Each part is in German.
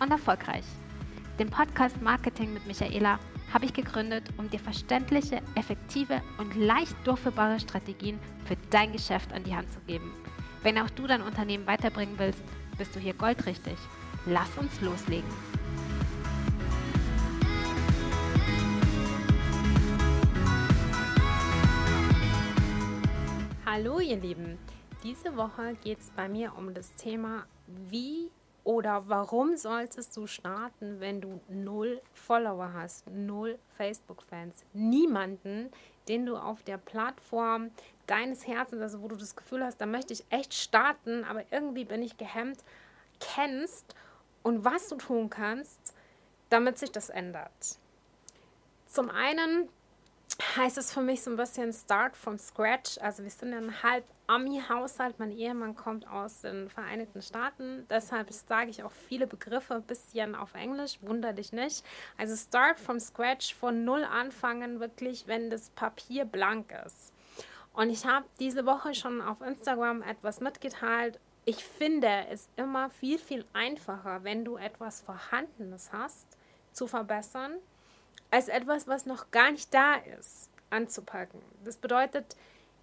und erfolgreich. Den Podcast Marketing mit Michaela habe ich gegründet, um dir verständliche, effektive und leicht durchführbare Strategien für dein Geschäft an die Hand zu geben. Wenn auch du dein Unternehmen weiterbringen willst, bist du hier goldrichtig. Lass uns loslegen. Hallo ihr Lieben, diese Woche geht es bei mir um das Thema, wie oder warum solltest du starten, wenn du null Follower hast, null Facebook-Fans, niemanden, den du auf der Plattform deines Herzens, also wo du das Gefühl hast, da möchte ich echt starten, aber irgendwie bin ich gehemmt, kennst und was du tun kannst, damit sich das ändert. Zum einen heißt es für mich so ein bisschen Start from Scratch. Also wir sind ein halb Ami-Haushalt. Mein Ehemann kommt aus den Vereinigten Staaten. Deshalb sage ich auch viele Begriffe ein bisschen auf Englisch. Wunder dich nicht. Also Start from Scratch, von Null anfangen, wirklich, wenn das Papier blank ist. Und ich habe diese Woche schon auf Instagram etwas mitgeteilt. Ich finde es immer viel, viel einfacher, wenn du etwas Vorhandenes hast, zu verbessern als etwas, was noch gar nicht da ist, anzupacken. Das bedeutet,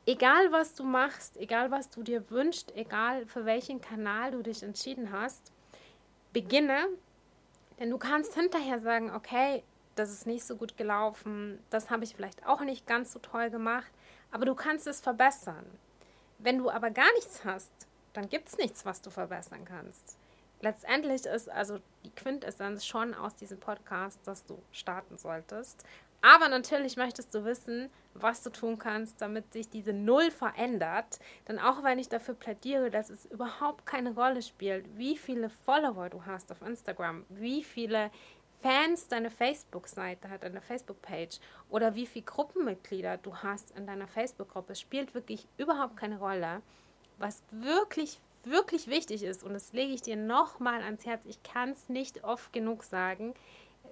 egal was du machst, egal was du dir wünschst, egal für welchen Kanal du dich entschieden hast, beginne, denn du kannst hinterher sagen, okay, das ist nicht so gut gelaufen, das habe ich vielleicht auch nicht ganz so toll gemacht, aber du kannst es verbessern. Wenn du aber gar nichts hast, dann gibt es nichts, was du verbessern kannst letztendlich ist also die Quintessenz schon aus diesem Podcast, dass du starten solltest. Aber natürlich möchtest du wissen, was du tun kannst, damit sich diese Null verändert. Denn auch wenn ich dafür plädiere, dass es überhaupt keine Rolle spielt, wie viele Follower du hast auf Instagram, wie viele Fans deine Facebook-Seite hat, deine Facebook-Page oder wie viele Gruppenmitglieder du hast in deiner Facebook-Gruppe, spielt wirklich überhaupt keine Rolle. Was wirklich wirklich wichtig ist, und das lege ich dir nochmal ans Herz, ich kann es nicht oft genug sagen,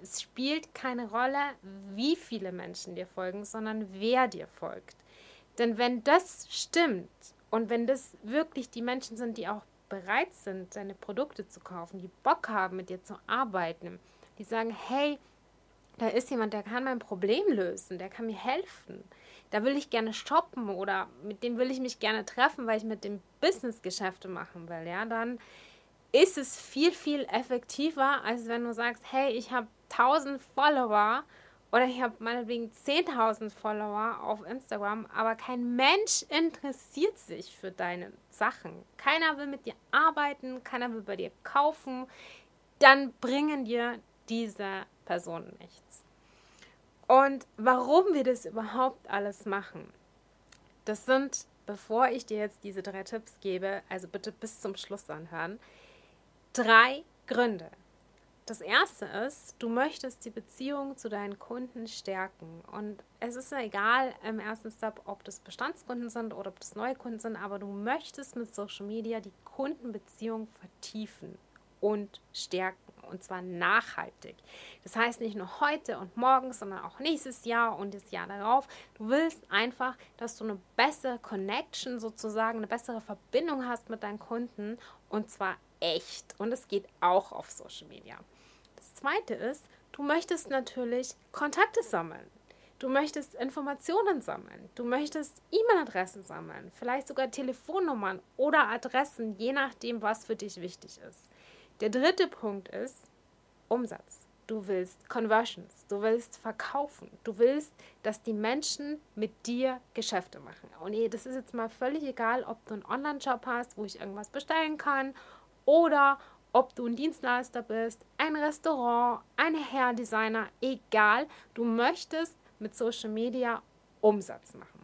es spielt keine Rolle, wie viele Menschen dir folgen, sondern wer dir folgt. Denn wenn das stimmt und wenn das wirklich die Menschen sind, die auch bereit sind, deine Produkte zu kaufen, die Bock haben, mit dir zu arbeiten, die sagen, hey, da ist jemand, der kann mein Problem lösen, der kann mir helfen, da will ich gerne shoppen oder mit dem will ich mich gerne treffen, weil ich mit dem Business Geschäfte machen will, ja, dann ist es viel, viel effektiver, als wenn du sagst, hey, ich habe 1000 Follower oder ich habe meinetwegen 10.000 Follower auf Instagram, aber kein Mensch interessiert sich für deine Sachen. Keiner will mit dir arbeiten, keiner will bei dir kaufen. Dann bringen dir diese Personen nichts. Und warum wir das überhaupt alles machen, das sind, bevor ich dir jetzt diese drei Tipps gebe, also bitte bis zum Schluss anhören, drei Gründe. Das erste ist, du möchtest die Beziehung zu deinen Kunden stärken. Und es ist egal im ersten Step, ob das Bestandskunden sind oder ob das neue Kunden sind, aber du möchtest mit Social Media die Kundenbeziehung vertiefen und stärken und zwar nachhaltig. Das heißt nicht nur heute und morgen, sondern auch nächstes Jahr und das Jahr darauf. Du willst einfach, dass du eine bessere Connection sozusagen, eine bessere Verbindung hast mit deinen Kunden und zwar echt. Und es geht auch auf Social Media. Zweite ist, du möchtest natürlich Kontakte sammeln. Du möchtest Informationen sammeln. Du möchtest E-Mail-Adressen sammeln. Vielleicht sogar Telefonnummern oder Adressen, je nachdem, was für dich wichtig ist. Der dritte Punkt ist Umsatz. Du willst Conversions, du willst verkaufen, du willst, dass die Menschen mit dir Geschäfte machen. Und das ist jetzt mal völlig egal, ob du einen Online-Shop hast, wo ich irgendwas bestellen kann, oder ob du ein Dienstleister bist, ein Restaurant, ein Hairdesigner, egal. Du möchtest mit Social Media Umsatz machen.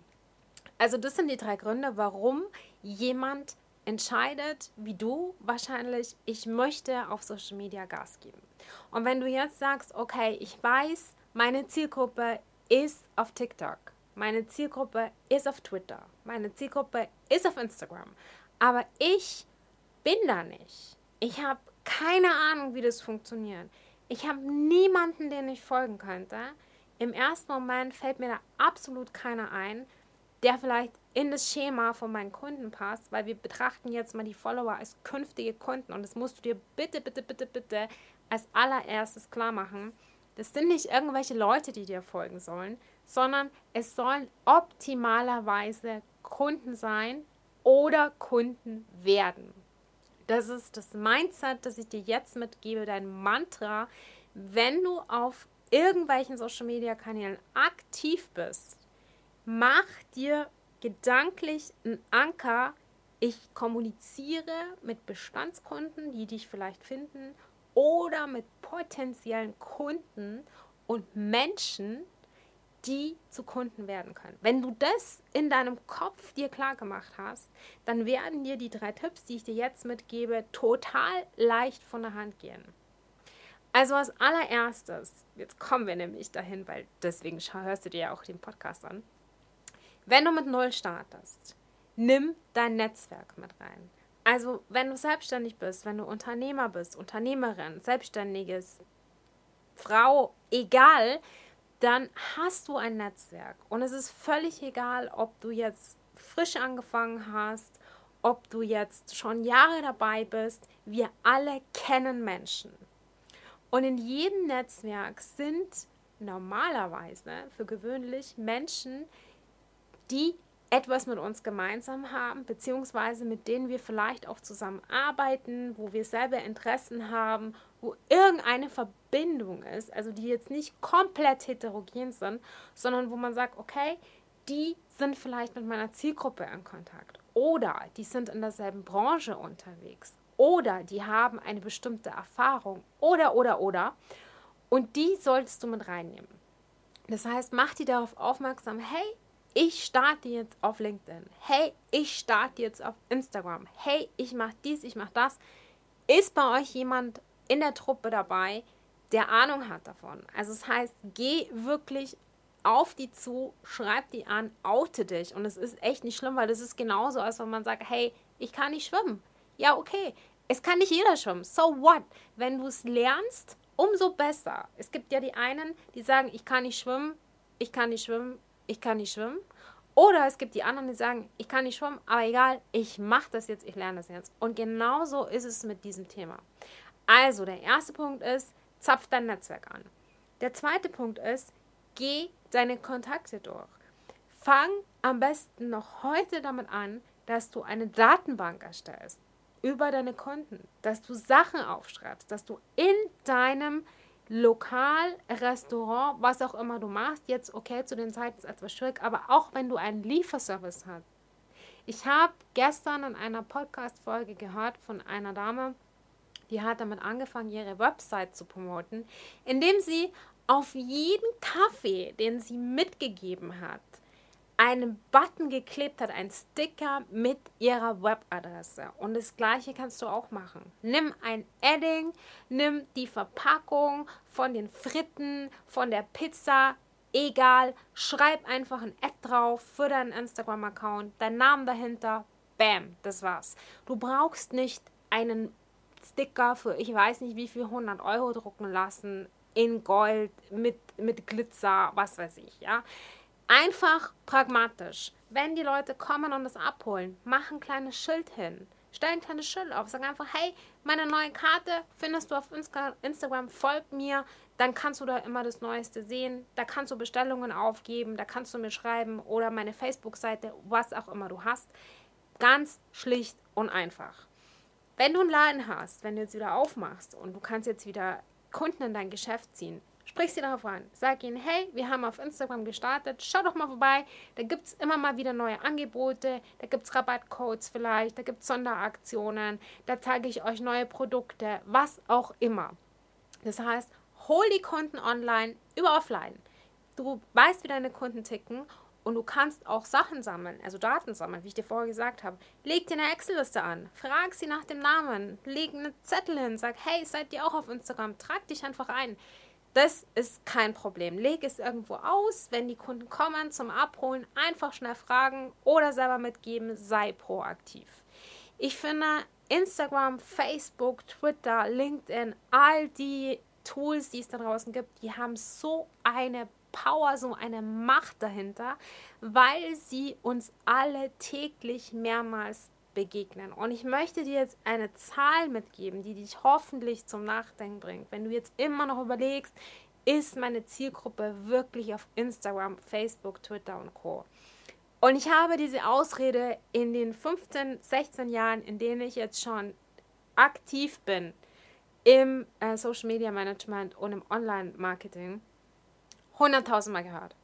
Also das sind die drei Gründe, warum jemand entscheidet, wie du wahrscheinlich, ich möchte auf Social Media Gas geben. Und wenn du jetzt sagst, okay, ich weiß, meine Zielgruppe ist auf TikTok, meine Zielgruppe ist auf Twitter, meine Zielgruppe ist auf Instagram, aber ich bin da nicht. Ich habe keine Ahnung, wie das funktioniert. Ich habe niemanden, den ich folgen könnte. Im ersten Moment fällt mir da absolut keiner ein, der vielleicht in das Schema von meinen Kunden passt, weil wir betrachten jetzt mal die Follower als künftige Kunden und das musst du dir bitte, bitte, bitte, bitte als allererstes klar machen. Das sind nicht irgendwelche Leute, die dir folgen sollen, sondern es sollen optimalerweise Kunden sein oder Kunden werden. Das ist das Mindset, das ich dir jetzt mitgebe, dein Mantra, wenn du auf irgendwelchen Social Media Kanälen aktiv bist. Mach dir gedanklich einen Anker. Ich kommuniziere mit Bestandskunden, die dich vielleicht finden, oder mit potenziellen Kunden und Menschen, die zu Kunden werden können. Wenn du das in deinem Kopf dir klar gemacht hast, dann werden dir die drei Tipps, die ich dir jetzt mitgebe, total leicht von der Hand gehen. Also als allererstes, jetzt kommen wir nämlich dahin, weil deswegen hörst du dir ja auch den Podcast an. Wenn du mit Null startest, nimm dein Netzwerk mit rein. Also wenn du selbstständig bist, wenn du Unternehmer bist, Unternehmerin, Selbstständiges, Frau, egal, dann hast du ein Netzwerk. Und es ist völlig egal, ob du jetzt frisch angefangen hast, ob du jetzt schon Jahre dabei bist. Wir alle kennen Menschen. Und in jedem Netzwerk sind normalerweise für gewöhnlich Menschen, die etwas mit uns gemeinsam haben, beziehungsweise mit denen wir vielleicht auch zusammenarbeiten, wo wir selber Interessen haben, wo irgendeine Verbindung ist, also die jetzt nicht komplett heterogen sind, sondern wo man sagt, okay, die sind vielleicht mit meiner Zielgruppe in Kontakt oder die sind in derselben Branche unterwegs oder die haben eine bestimmte Erfahrung oder oder oder und die solltest du mit reinnehmen. Das heißt, mach die darauf aufmerksam, hey, ich starte jetzt auf LinkedIn. Hey, ich starte jetzt auf Instagram. Hey, ich mache dies, ich mache das. Ist bei euch jemand in der Truppe dabei, der Ahnung hat davon? Also das heißt, geh wirklich auf die zu, schreib die an, oute dich. Und es ist echt nicht schlimm, weil das ist genauso, als wenn man sagt, hey, ich kann nicht schwimmen. Ja, okay. Es kann nicht jeder schwimmen. So what? Wenn du es lernst, umso besser. Es gibt ja die einen, die sagen, ich kann nicht schwimmen, ich kann nicht schwimmen, ich kann nicht schwimmen. Oder es gibt die anderen, die sagen, ich kann nicht schwimmen, aber egal, ich mache das jetzt, ich lerne das jetzt. Und genauso ist es mit diesem Thema. Also, der erste Punkt ist, zapf dein Netzwerk an. Der zweite Punkt ist, geh deine Kontakte durch. Fang am besten noch heute damit an, dass du eine Datenbank erstellst über deine Kunden, dass du Sachen aufschreibst, dass du in deinem Lokal, Restaurant, was auch immer du machst, jetzt okay, zu den Zeiten ist etwas schwierig, aber auch wenn du einen Lieferservice hast. Ich habe gestern in einer Podcast-Folge gehört von einer Dame, die hat damit angefangen, ihre Website zu promoten, indem sie auf jeden Kaffee, den sie mitgegeben hat, einen Button geklebt hat, ein Sticker mit ihrer Webadresse. Und das gleiche kannst du auch machen. Nimm ein Edding, nimm die Verpackung von den Fritten, von der Pizza, egal, schreib einfach ein Ad drauf für deinen Instagram-Account, dein Namen dahinter, bam, das war's. Du brauchst nicht einen Sticker für ich weiß nicht wie viel 100 Euro drucken lassen in Gold mit, mit Glitzer, was weiß ich, ja. Einfach pragmatisch. Wenn die Leute kommen und es abholen, mach ein kleines Schild hin. Stell ein kleines Schild auf. Sag einfach, hey, meine neue Karte findest du auf Instagram, folg mir. Dann kannst du da immer das Neueste sehen. Da kannst du Bestellungen aufgeben, da kannst du mir schreiben oder meine Facebook-Seite, was auch immer du hast. Ganz schlicht und einfach. Wenn du einen Laden hast, wenn du jetzt wieder aufmachst und du kannst jetzt wieder Kunden in dein Geschäft ziehen, Sprich sie darauf an. Sag ihnen, hey, wir haben auf Instagram gestartet, schau doch mal vorbei. Da gibt es immer mal wieder neue Angebote, da gibt es Rabattcodes vielleicht, da gibt es Sonderaktionen, da zeige ich euch neue Produkte, was auch immer. Das heißt, hol die Kunden online über offline. Du weißt, wie deine Kunden ticken und du kannst auch Sachen sammeln, also Daten sammeln, wie ich dir vorher gesagt habe. Leg dir eine Excel-Liste an, frag sie nach dem Namen, leg einen Zettel hin, sag, hey, seid ihr auch auf Instagram? Trag dich einfach ein. Das ist kein Problem. Leg es irgendwo aus, wenn die Kunden kommen zum Abholen, einfach schnell fragen oder selber mitgeben, sei proaktiv. Ich finde Instagram, Facebook, Twitter, LinkedIn, all die Tools, die es da draußen gibt, die haben so eine Power, so eine Macht dahinter, weil sie uns alle täglich mehrmals begegnen. Und ich möchte dir jetzt eine Zahl mitgeben, die dich hoffentlich zum Nachdenken bringt. Wenn du jetzt immer noch überlegst, ist meine Zielgruppe wirklich auf Instagram, Facebook, Twitter und Co. Und ich habe diese Ausrede in den 15, 16 Jahren, in denen ich jetzt schon aktiv bin im äh, Social Media Management und im Online Marketing, 100.000 Mal gehört.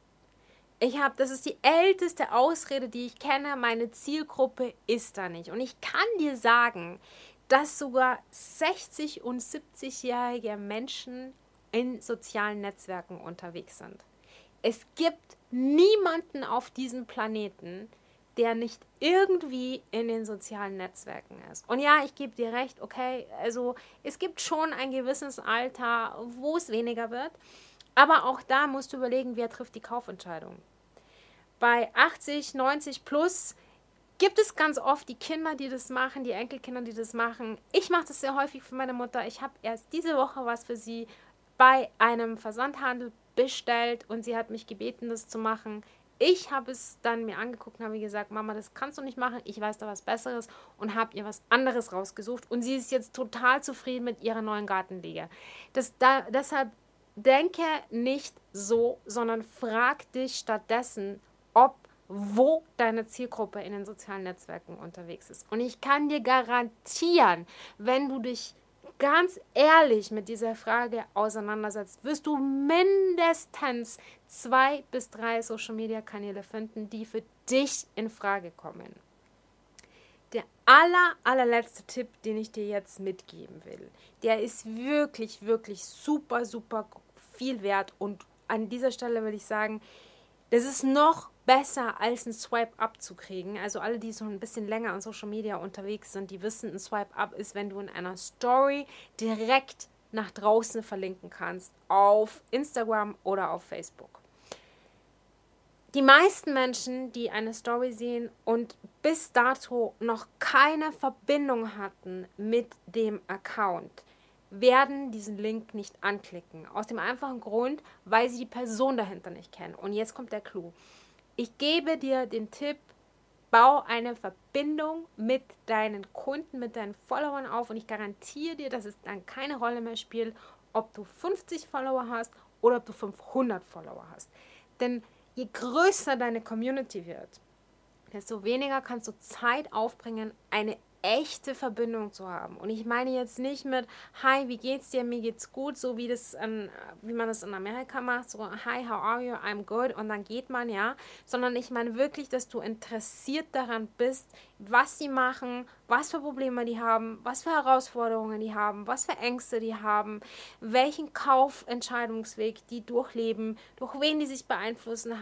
Ich habe, das ist die älteste Ausrede, die ich kenne. Meine Zielgruppe ist da nicht. Und ich kann dir sagen, dass sogar 60 und 70-jährige Menschen in sozialen Netzwerken unterwegs sind. Es gibt niemanden auf diesem Planeten, der nicht irgendwie in den sozialen Netzwerken ist. Und ja, ich gebe dir recht, okay, also es gibt schon ein gewisses Alter, wo es weniger wird. Aber auch da musst du überlegen, wer trifft die Kaufentscheidung. Bei 80, 90 plus gibt es ganz oft die Kinder, die das machen, die Enkelkinder, die das machen. Ich mache das sehr häufig für meine Mutter. Ich habe erst diese Woche was für sie bei einem Versandhandel bestellt und sie hat mich gebeten, das zu machen. Ich habe es dann mir angeguckt und habe gesagt, Mama, das kannst du nicht machen. Ich weiß da was Besseres und habe ihr was anderes rausgesucht. Und sie ist jetzt total zufrieden mit ihrer neuen Gartenliege. Das, da, deshalb denke nicht so, sondern frag dich stattdessen, ob wo deine Zielgruppe in den sozialen Netzwerken unterwegs ist. Und ich kann dir garantieren, wenn du dich ganz ehrlich mit dieser Frage auseinandersetzt, wirst du mindestens zwei bis drei Social-Media-Kanäle finden, die für dich in Frage kommen. Der aller, allerletzte Tipp, den ich dir jetzt mitgeben will, der ist wirklich, wirklich super, super viel wert. Und an dieser Stelle will ich sagen, das ist noch besser als ein Swipe Up zu kriegen. Also alle, die so ein bisschen länger an Social Media unterwegs sind, die wissen, ein Swipe Up ist, wenn du in einer Story direkt nach draußen verlinken kannst auf Instagram oder auf Facebook. Die meisten Menschen, die eine Story sehen und bis dato noch keine Verbindung hatten mit dem Account, werden diesen Link nicht anklicken. Aus dem einfachen Grund, weil sie die Person dahinter nicht kennen. Und jetzt kommt der Clou. Ich gebe dir den Tipp, bau eine Verbindung mit deinen Kunden, mit deinen Followern auf und ich garantiere dir, dass es dann keine Rolle mehr spielt, ob du 50 Follower hast oder ob du 500 Follower hast. Denn je größer deine Community wird, desto weniger kannst du Zeit aufbringen, eine echte Verbindung zu haben. Und ich meine jetzt nicht mit Hi, wie geht's dir? Mir geht's gut, so wie das an, wie man das in Amerika macht, so Hi, how are you? I'm good und dann geht man ja, sondern ich meine wirklich, dass du interessiert daran bist, was sie machen, was für Probleme die haben, was für Herausforderungen die haben, was für Ängste die haben, welchen Kaufentscheidungsweg die durchleben, durch wen die sich beeinflussen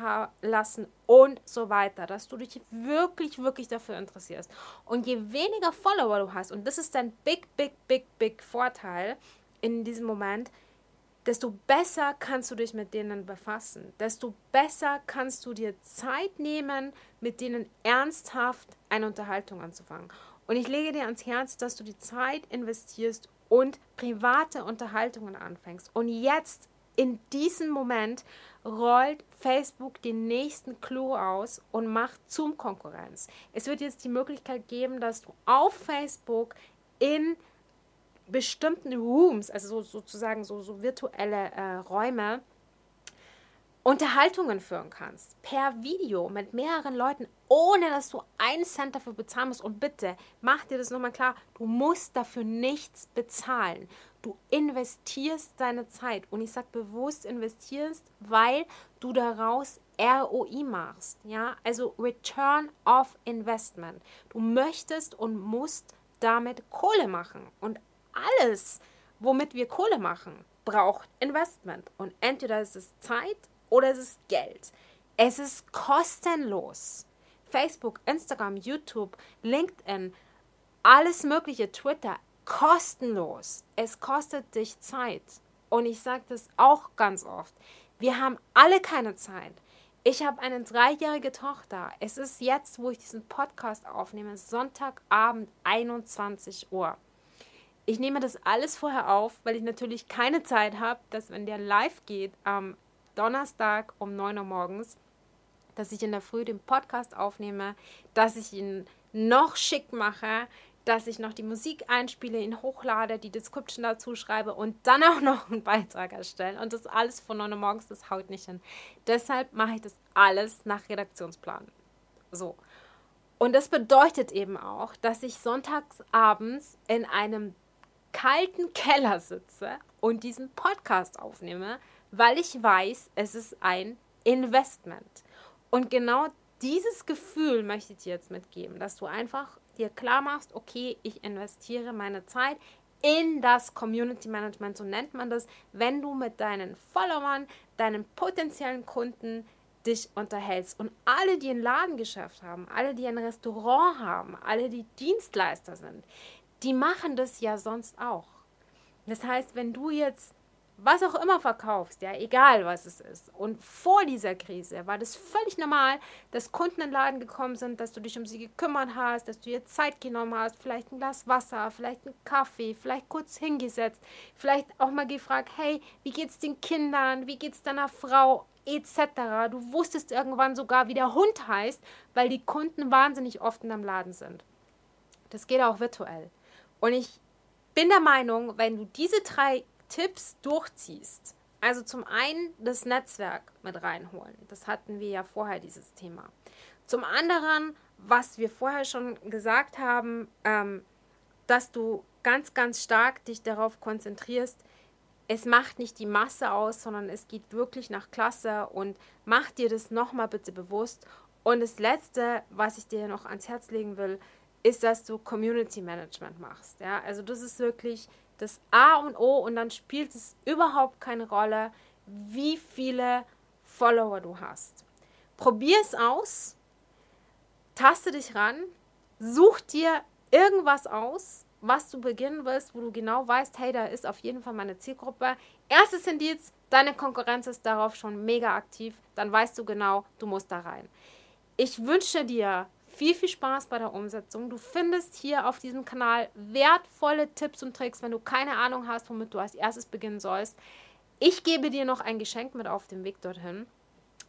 lassen und so weiter, dass du dich wirklich, wirklich dafür interessierst. Und je weniger Follower du hast, und das ist dein big, big, big, big Vorteil in diesem Moment, desto besser kannst du dich mit denen befassen, desto besser kannst du dir Zeit nehmen, mit denen ernsthaft eine Unterhaltung anzufangen. Und ich lege dir ans Herz, dass du die Zeit investierst und private Unterhaltungen anfängst. Und jetzt, in diesem Moment, rollt Facebook den nächsten Clou aus und macht Zoom-Konkurrenz. Es wird jetzt die Möglichkeit geben, dass du auf Facebook in bestimmten Rooms, also so, sozusagen so, so virtuelle äh, Räume, Unterhaltungen führen kannst. Per Video mit mehreren Leuten, ohne dass du einen Cent dafür bezahlen musst. Und bitte, mach dir das nochmal klar, du musst dafür nichts bezahlen. Du investierst deine Zeit. Und ich sage bewusst investierst, weil du daraus ROI machst. Ja, also Return of Investment. Du möchtest und musst damit Kohle machen. Und alles, womit wir Kohle machen, braucht Investment. Und entweder ist es Zeit oder es ist Geld. Es ist kostenlos. Facebook, Instagram, YouTube, LinkedIn, alles mögliche, Twitter, kostenlos. Es kostet dich Zeit. Und ich sage das auch ganz oft. Wir haben alle keine Zeit. Ich habe eine dreijährige Tochter. Es ist jetzt, wo ich diesen Podcast aufnehme, Sonntagabend 21 Uhr. Ich nehme das alles vorher auf, weil ich natürlich keine Zeit habe, dass wenn der live geht am Donnerstag um 9 Uhr morgens, dass ich in der Früh den Podcast aufnehme, dass ich ihn noch schick mache, dass ich noch die Musik einspiele, ihn hochlade, die Description dazu schreibe und dann auch noch einen Beitrag erstellen. Und das alles von 9 Uhr morgens, das haut nicht hin. Deshalb mache ich das alles nach Redaktionsplan. So. Und das bedeutet eben auch, dass ich sonntags abends in einem kalten Keller sitze und diesen Podcast aufnehme, weil ich weiß, es ist ein Investment. Und genau dieses Gefühl möchte ich dir jetzt mitgeben, dass du einfach dir klar machst, okay, ich investiere meine Zeit in das Community Management, so nennt man das, wenn du mit deinen Followern, deinen potenziellen Kunden dich unterhältst. Und alle, die ein Ladengeschäft haben, alle, die ein Restaurant haben, alle, die Dienstleister sind, die machen das ja sonst auch. Das heißt, wenn du jetzt was auch immer verkaufst, ja, egal was es ist. Und vor dieser Krise war das völlig normal, dass Kunden in den Laden gekommen sind, dass du dich um sie gekümmert hast, dass du dir Zeit genommen hast, vielleicht ein Glas Wasser, vielleicht einen Kaffee, vielleicht kurz hingesetzt, vielleicht auch mal gefragt, hey, wie geht's den Kindern, wie geht's deiner Frau, etc. Du wusstest irgendwann sogar, wie der Hund heißt, weil die Kunden wahnsinnig oft in deinem Laden sind. Das geht auch virtuell. Und ich bin der Meinung, wenn du diese drei Tipps durchziehst, also zum einen das Netzwerk mit reinholen, das hatten wir ja vorher dieses Thema. Zum anderen, was wir vorher schon gesagt haben, ähm, dass du ganz, ganz stark dich darauf konzentrierst, es macht nicht die Masse aus, sondern es geht wirklich nach Klasse und mach dir das nochmal bitte bewusst. Und das Letzte, was ich dir noch ans Herz legen will, ist, dass du Community Management machst. Ja? Also das ist wirklich das A und O und dann spielt es überhaupt keine Rolle, wie viele Follower du hast. Probier es aus, taste dich ran, such dir irgendwas aus, was du beginnen willst, wo du genau weißt, hey, da ist auf jeden Fall meine Zielgruppe. Erstes Indiz, deine Konkurrenz ist darauf schon mega aktiv, dann weißt du genau, du musst da rein. Ich wünsche dir viel, viel Spaß bei der Umsetzung. Du findest hier auf diesem Kanal wertvolle Tipps und Tricks, wenn du keine Ahnung hast, womit du als erstes beginnen sollst. Ich gebe dir noch ein Geschenk mit auf dem Weg dorthin.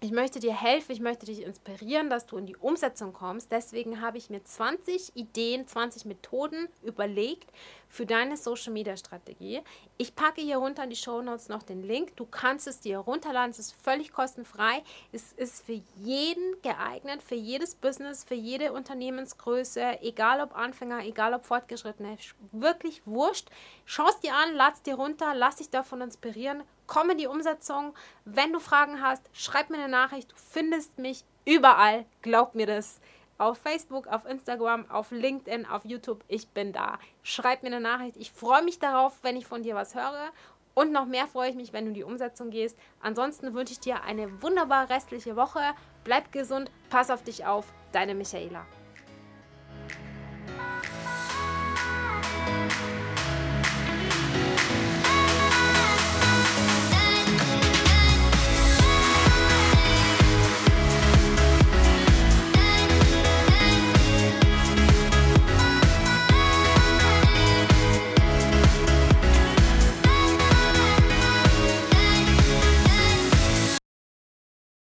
Ich möchte dir helfen, ich möchte dich inspirieren, dass du in die Umsetzung kommst. Deswegen habe ich mir 20 Ideen, 20 Methoden überlegt für deine Social Media Strategie. Ich packe hier runter in die Show Notes noch den Link. Du kannst es dir runterladen, es ist völlig kostenfrei. Es ist für jeden geeignet, für jedes Business, für jede Unternehmensgröße, egal ob Anfänger, egal ob Fortgeschrittene, wirklich wurscht. Schau es dir an, lad es dir runter, lass dich davon inspirieren komm in die Umsetzung. Wenn du Fragen hast, schreib mir eine Nachricht. Du findest mich überall. Glaub mir das. Auf Facebook, auf Instagram, auf LinkedIn, auf YouTube. Ich bin da. Schreib mir eine Nachricht. Ich freue mich darauf, wenn ich von dir was höre. Und noch mehr freue ich mich, wenn du in die Umsetzung gehst. Ansonsten wünsche ich dir eine wunderbare restliche Woche. Bleib gesund, pass auf dich auf. Deine Michaela.